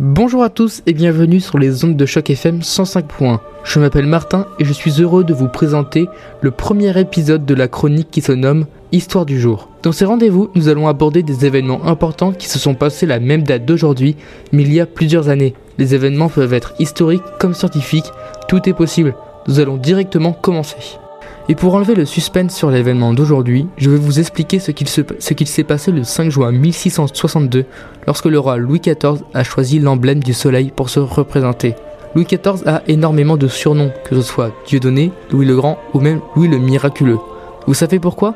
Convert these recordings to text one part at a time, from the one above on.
Bonjour à tous et bienvenue sur les ondes de choc FM 105.1. Je m'appelle Martin et je suis heureux de vous présenter le premier épisode de la chronique qui se nomme Histoire du jour. Dans ces rendez-vous, nous allons aborder des événements importants qui se sont passés la même date d'aujourd'hui, mais il y a plusieurs années. Les événements peuvent être historiques comme scientifiques, tout est possible. Nous allons directement commencer. Et pour enlever le suspense sur l'événement d'aujourd'hui, je vais vous expliquer ce qu'il s'est passé le 5 juin 1662 lorsque le roi Louis XIV a choisi l'emblème du soleil pour se représenter. Louis XIV a énormément de surnoms, que ce soit Dieudonné, Louis le Grand ou même Louis le Miraculeux. Vous savez pourquoi?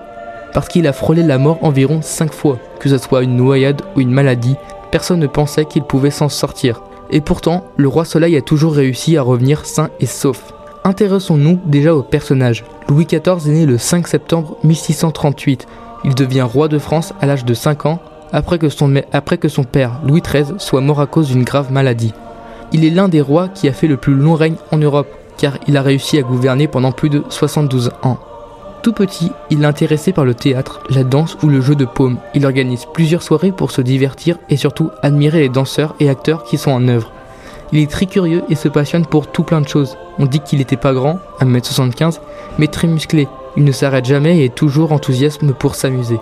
Parce qu'il a frôlé la mort environ 5 fois, que ce soit une noyade ou une maladie, personne ne pensait qu'il pouvait s'en sortir. Et pourtant, le roi Soleil a toujours réussi à revenir sain et sauf. Intéressons-nous déjà au personnage. Louis XIV est né le 5 septembre 1638. Il devient roi de France à l'âge de 5 ans après que, son, père, Louis XIII, soit mort à cause d'une grave maladie. Il est l'un des rois qui a fait le plus long règne en Europe, car il a réussi à gouverner pendant plus de 72 ans. Tout petit, il est intéressé par le théâtre, la danse ou le jeu de paume. Il organise plusieurs soirées pour se divertir et surtout admirer les danseurs et acteurs qui sont en œuvre. Il est très curieux et se passionne pour tout plein de choses. On dit qu'il n'était pas grand, 1m75, mais très musclé. Il ne s'arrête jamais et est toujours enthousiasme pour s'amuser.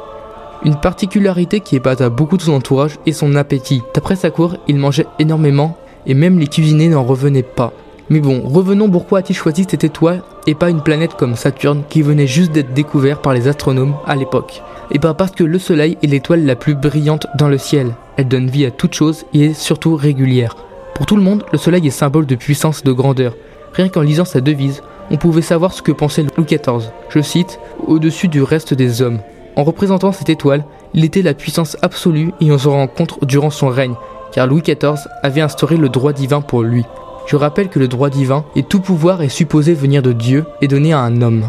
Une particularité qui épate à beaucoup de son entourage est son appétit. D'après sa cour, il mangeait énormément et même les cuisiniers n'en revenaient pas. Mais bon, revenons pourquoi a-t-il choisi cette étoile et pas une planète comme Saturne qui venait juste d'être découverte par les astronomes à l'époque? Et bien parce que le Soleil est l'étoile la plus brillante dans le ciel. Elle donne vie à toute chose et est surtout régulière. Pour tout le monde, le soleil est symbole de puissance et de grandeur. Rien qu'en lisant sa devise, on pouvait savoir ce que pensait Louis XIV. Je cite Au-dessus du reste des hommes. En représentant cette étoile, il était la puissance absolue et on se rencontre durant son règne, car Louis XIV avait instauré le droit divin pour lui. Je rappelle que le droit divin et tout pouvoir est supposé venir de Dieu et donné à un homme.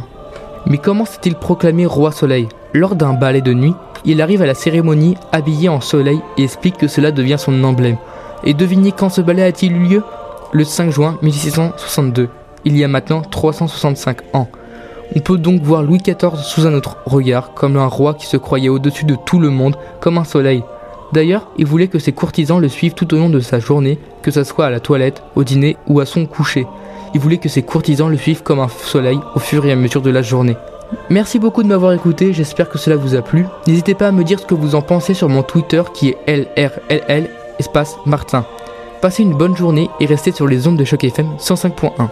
Mais comment s'est-il proclamé roi soleil? Lors d'un ballet de nuit, il arrive à la cérémonie habillé en soleil et explique que cela devient son emblème. Et devinez quand ce ballet a-t-il eu lieu? Le 5 juin 1662, il y a maintenant 365 ans. On peut donc voir Louis XIV sous un autre regard, comme un roi qui se croyait au-dessus de tout le monde, comme un soleil. D'ailleurs, il voulait que ses courtisans le suivent tout au long de sa journée, que ce soit à la toilette, au dîner ou à son coucher. Il voulait que ses courtisans le suivent comme un soleil au fur et à mesure de la journée. Merci beaucoup de m'avoir écouté, j'espère que cela vous a plu. N'hésitez pas à me dire ce que vous en pensez sur mon Twitter qui est LRLL espace Martin. Passez une bonne journée et restez sur les ondes de choc FM 105.1.